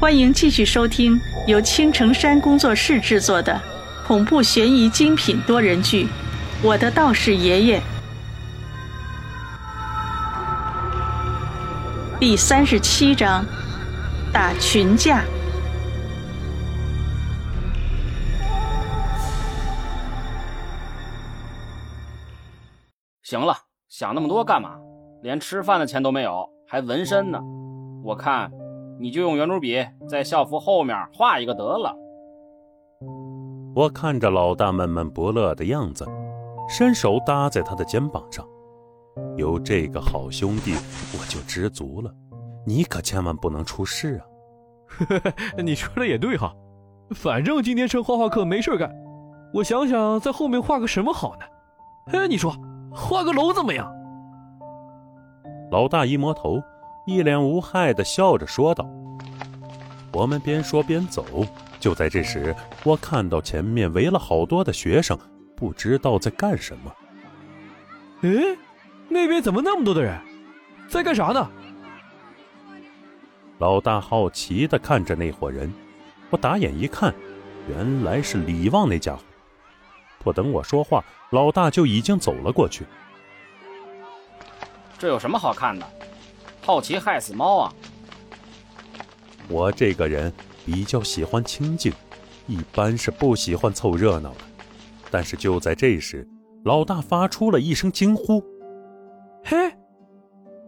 欢迎继续收听由青城山工作室制作的恐怖悬疑精品多人剧《我的道士爷爷》第三十七章：打群架。行了，想那么多干嘛？连吃饭的钱都没有，还纹身呢？我看。你就用圆珠笔在校服后面画一个得了。我看着老大闷闷不乐的样子，伸手搭在他的肩膀上。有这个好兄弟，我就知足了。你可千万不能出事啊！你说的也对哈，反正今天上画画课没事干，我想想在后面画个什么好呢？哎，你说画个楼怎么样？老大一摸头。一脸无害的笑着说道：“我们边说边走。就在这时，我看到前面围了好多的学生，不知道在干什么。诶，那边怎么那么多的人，在干啥呢？”老大好奇的看着那伙人，我打眼一看，原来是李旺那家伙。不等我说话，老大就已经走了过去。这有什么好看的？好奇害死猫啊！我这个人比较喜欢清静，一般是不喜欢凑热闹的。但是就在这时，老大发出了一声惊呼：“嘿，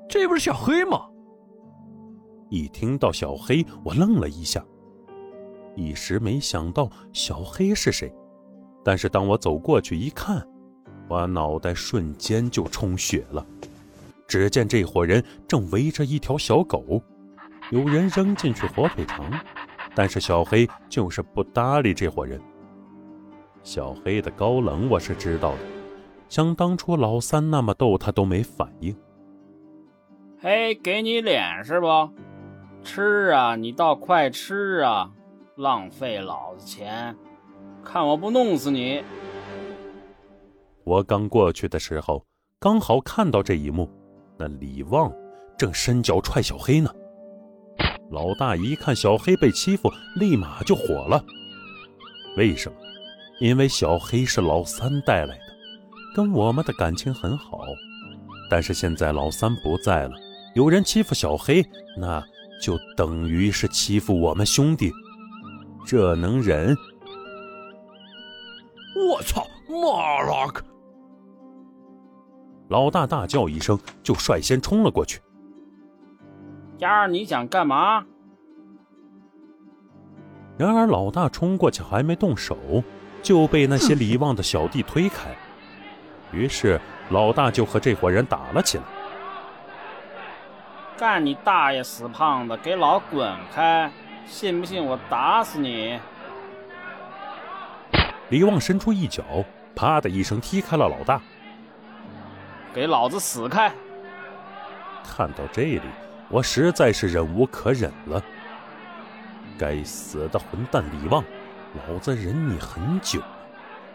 这不是小黑吗？”一听到小黑，我愣了一下，一时没想到小黑是谁。但是当我走过去一看，我脑袋瞬间就充血了。只见这伙人正围着一条小狗，有人扔进去火腿肠，但是小黑就是不搭理这伙人。小黑的高冷我是知道的，想当初老三那么逗他都没反应。嘿，给你脸是不？吃啊，你倒快吃啊！浪费老子钱，看我不弄死你！我刚过去的时候，刚好看到这一幕。那李旺正伸脚踹小黑呢，老大一看小黑被欺负，立马就火了。为什么？因为小黑是老三带来的，跟我们的感情很好。但是现在老三不在了，有人欺负小黑，那就等于是欺负我们兄弟，这能忍？我操，马拉克！老大大叫一声，就率先冲了过去。丫儿，你想干嘛？然而老大冲过去还没动手，就被那些李旺的小弟推开。于是老大就和这伙人打了起来。干你大爷，死胖子，给老滚开！信不信我打死你？李旺伸出一脚，啪的一声踢开了老大。给老子死开！看到这里，我实在是忍无可忍了。该死的混蛋李旺，老子忍你很久。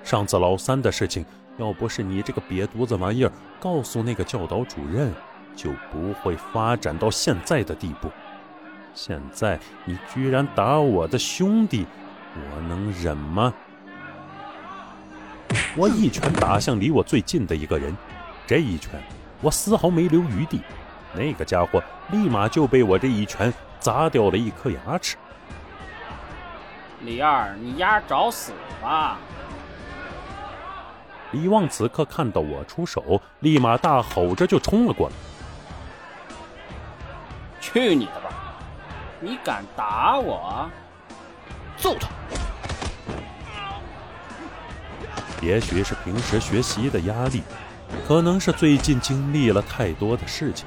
上次老三的事情，要不是你这个瘪犊子玩意儿告诉那个教导主任，就不会发展到现在的地步。现在你居然打我的兄弟，我能忍吗？我一拳打向离我最近的一个人。这一拳，我丝毫没留余地，那个家伙立马就被我这一拳砸掉了一颗牙齿。李二，你丫找死吧！李旺此刻看到我出手，立马大吼着就冲了过来。去你的吧！你敢打我，揍他！也许是平时学习的压力。可能是最近经历了太多的事情，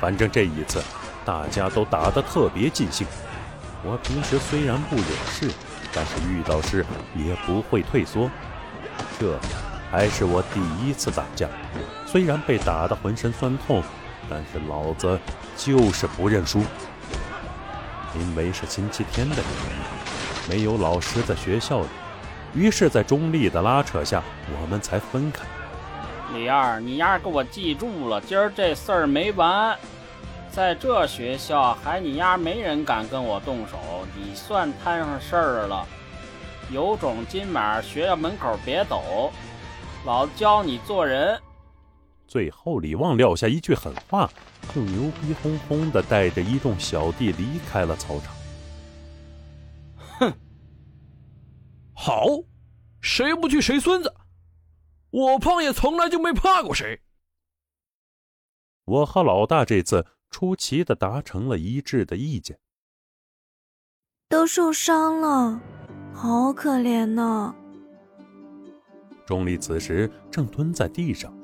反正这一次大家都打得特别尽兴。我平时虽然不惹事，但是遇到事也不会退缩。这还是我第一次打架，虽然被打得浑身酸痛，但是老子就是不认输。因为是星期天的原因，没有老师在学校里，于是，在钟丽的拉扯下，我们才分开。李二，你丫给我记住了，今儿这事儿没完，在这学校还你丫没人敢跟我动手，你算摊上事儿了。有种今晚学校门口别走，老子教你做人。最后，李旺撂下一句狠话，就牛逼哄哄的带着一众小弟离开了操场。哼，好，谁不去谁孙子。我胖爷从来就没怕过谁。我和老大这次。出奇的达成了一致的意见，都受伤了，好可怜呐。钟离此时正蹲在地上，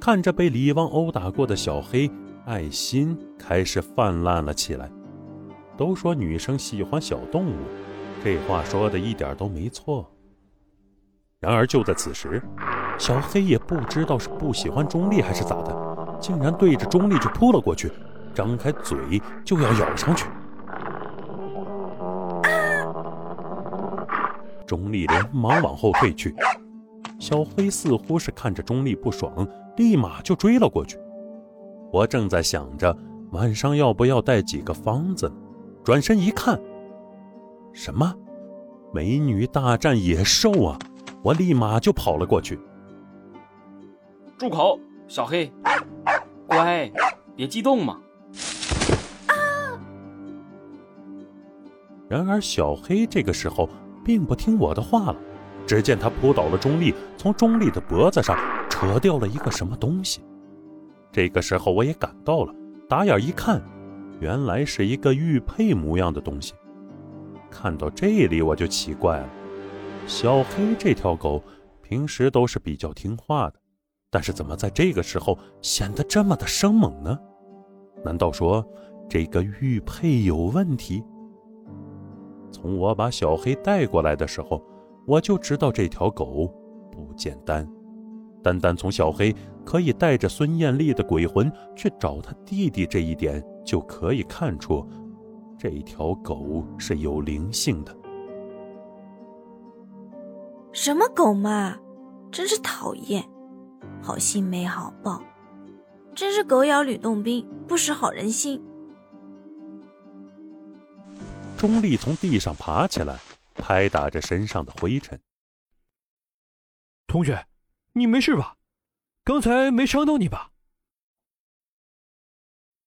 看着被李旺殴打过的小黑，爱心开始泛滥了起来。都说女生喜欢小动物，这话说的一点都没错。然而就在此时，小黑也不知道是不喜欢钟丽还是咋的，竟然对着钟丽就扑了过去。张开嘴就要咬上去，钟丽连忙往后退去。小黑似乎是看着钟丽不爽，立马就追了过去。我正在想着晚上要不要带几个方子，转身一看，什么？美女大战野兽啊！我立马就跑了过去。住口，小黑，乖，别激动嘛。然而，小黑这个时候并不听我的话了。只见他扑倒了钟丽，从钟丽的脖子上扯掉了一个什么东西。这个时候，我也赶到了，打眼一看，原来是一个玉佩模样的东西。看到这里，我就奇怪了：小黑这条狗平时都是比较听话的，但是怎么在这个时候显得这么的生猛呢？难道说这个玉佩有问题？从我把小黑带过来的时候，我就知道这条狗不简单。单单从小黑可以带着孙艳丽的鬼魂去找他弟弟这一点，就可以看出这条狗是有灵性的。什么狗嘛，真是讨厌！好心没好报，真是狗咬吕洞宾，不识好人心。钟丽从地上爬起来，拍打着身上的灰尘。同学，你没事吧？刚才没伤到你吧？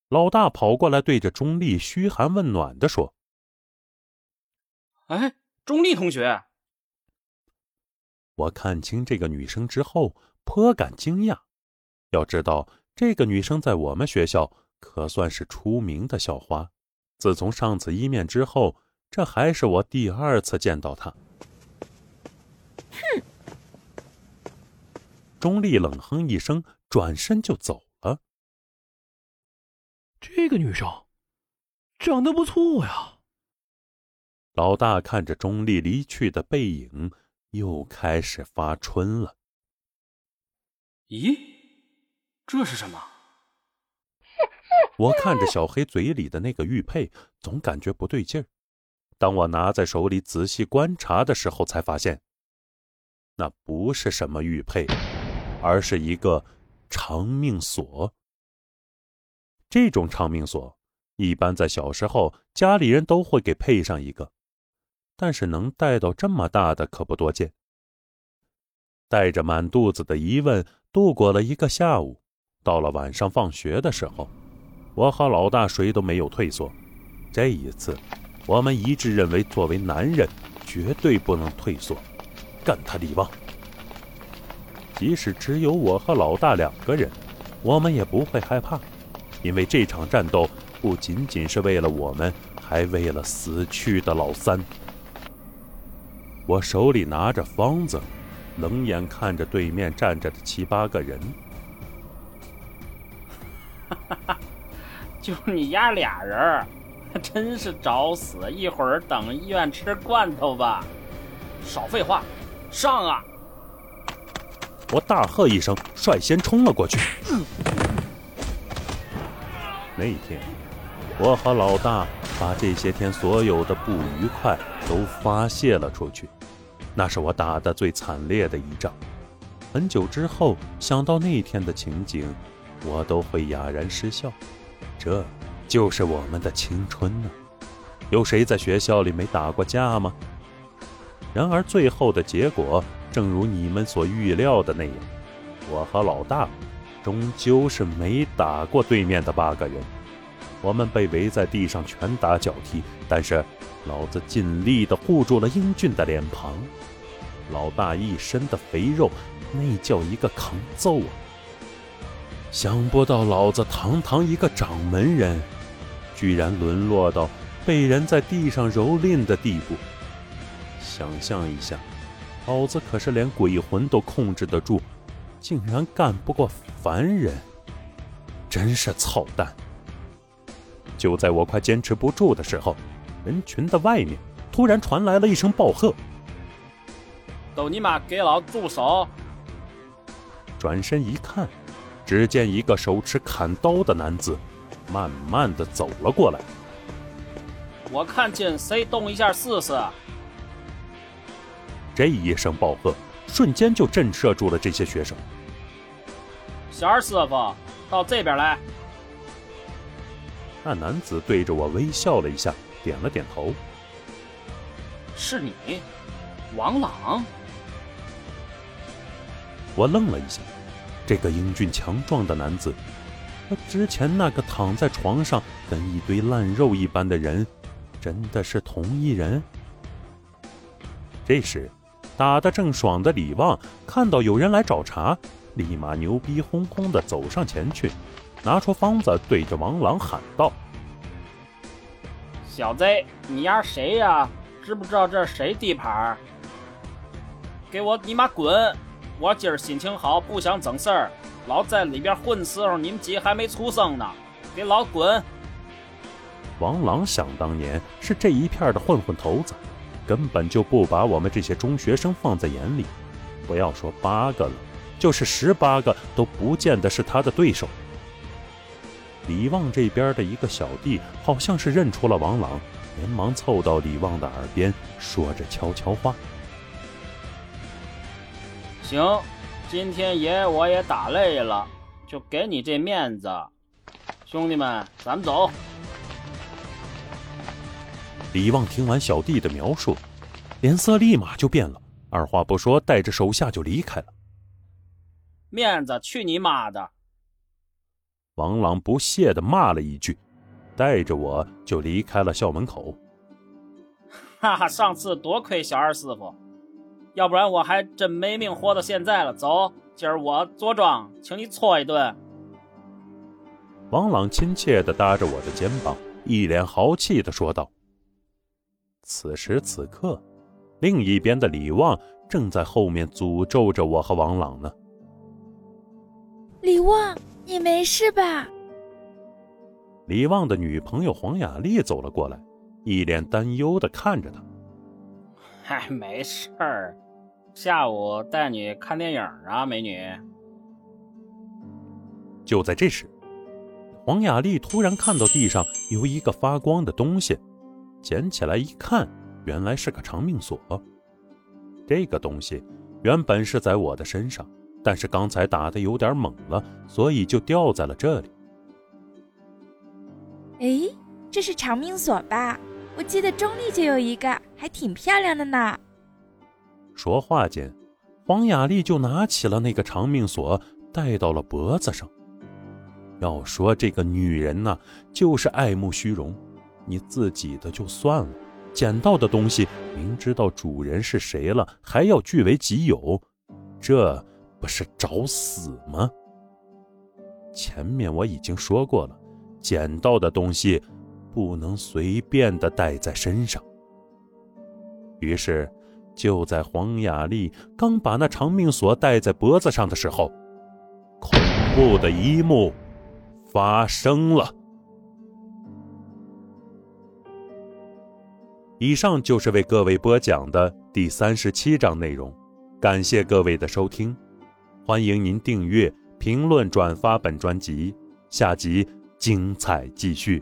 老大跑过来，对着钟丽嘘寒问暖的说：“哎，钟丽同学。”我看清这个女生之后，颇感惊讶。要知道，这个女生在我们学校可算是出名的校花。自从上次一面之后，这还是我第二次见到她。哼！钟丽冷哼一声，转身就走了。这个女生长得不错呀。老大看着钟丽离去的背影，又开始发春了。咦，这是什么？我看着小黑嘴里的那个玉佩，总感觉不对劲儿。当我拿在手里仔细观察的时候，才发现，那不是什么玉佩，而是一个长命锁。这种长命锁，一般在小时候家里人都会给配上一个，但是能带到这么大的可不多见。带着满肚子的疑问，度过了一个下午。到了晚上放学的时候。我和老大谁都没有退缩，这一次，我们一致认为，作为男人，绝对不能退缩，干他李旺！即使只有我和老大两个人，我们也不会害怕，因为这场战斗不仅仅是为了我们，还为了死去的老三。我手里拿着方子，冷眼看着对面站着的七八个人。哈哈哈。就你丫俩人，真是找死！一会儿等医院吃罐头吧。少废话，上啊！我大喝一声，率先冲了过去。那天，我和老大把这些天所有的不愉快都发泄了出去。那是我打的最惨烈的一仗。很久之后想到那天的情景，我都会哑然失笑。这就是我们的青春呢。有谁在学校里没打过架吗？然而最后的结果，正如你们所预料的那样，我和老大终究是没打过对面的八个人。我们被围在地上拳打脚踢，但是老子尽力地护住了英俊的脸庞。老大一身的肥肉，那叫一个抗揍啊！想不到老子堂堂一个掌门人，居然沦落到……被人在地上蹂躏的地步，想象一下，老子可是连鬼魂都控制得住，竟然干不过凡人，真是操蛋！就在我快坚持不住的时候，人群的外面突然传来了一声暴喝：“都尼玛给老住手！”转身一看，只见一个手持砍刀的男子，慢慢的走了过来。我看见谁动一下试试。这一声暴喝，瞬间就震慑住了这些学生。小二师傅，到这边来。那男子对着我微笑了一下，点了点头。是你，王朗。我愣了一下，这个英俊强壮的男子，和之前那个躺在床上跟一堆烂肉一般的人。真的是同一人。这时，打得正爽的李旺看到有人来找茬，立马牛逼哄哄的走上前去，拿出方子对着王朗喊道：“小子，你丫谁呀？知不知道这是谁地盘？给我尼玛滚！我今儿心情好，不想整事儿。老在里边混时候，你们几还没出生呢，给老滚！”王朗想当年是这一片的混混头子，根本就不把我们这些中学生放在眼里。不要说八个了，就是十八个都不见得是他的对手。李旺这边的一个小弟好像是认出了王朗，连忙凑到李旺的耳边说着悄悄话：“行，今天爷我也打累了，就给你这面子。兄弟们，咱们走。”李旺听完小弟的描述，脸色立马就变了，二话不说，带着手下就离开了。面子去你妈的！王朗不屑的骂了一句，带着我就离开了校门口。哈哈，上次多亏小二师傅，要不然我还真没命活到现在了。走，今儿我坐庄，请你搓一顿。王朗亲切的搭着我的肩膀，一脸豪气的说道。此时此刻，另一边的李旺正在后面诅咒着我和王朗呢。李旺，你没事吧？李旺的女朋友黄雅丽走了过来，一脸担忧的看着他。嗨，没事儿，下午带你看电影啊，美女。就在这时，黄雅丽突然看到地上有一个发光的东西。捡起来一看，原来是个长命锁。这个东西原本是在我的身上，但是刚才打的有点猛了，所以就掉在了这里。哎，这是长命锁吧？我记得中立就有一个，还挺漂亮的呢。说话间，黄雅丽就拿起了那个长命锁，戴到了脖子上。要说这个女人呐，就是爱慕虚荣。你自己的就算了，捡到的东西明知道主人是谁了，还要据为己有，这不是找死吗？前面我已经说过了，捡到的东西不能随便的带在身上。于是，就在黄雅丽刚把那长命锁戴在脖子上的时候，恐怖的一幕发生了。以上就是为各位播讲的第三十七章内容，感谢各位的收听，欢迎您订阅、评论、转发本专辑，下集精彩继续。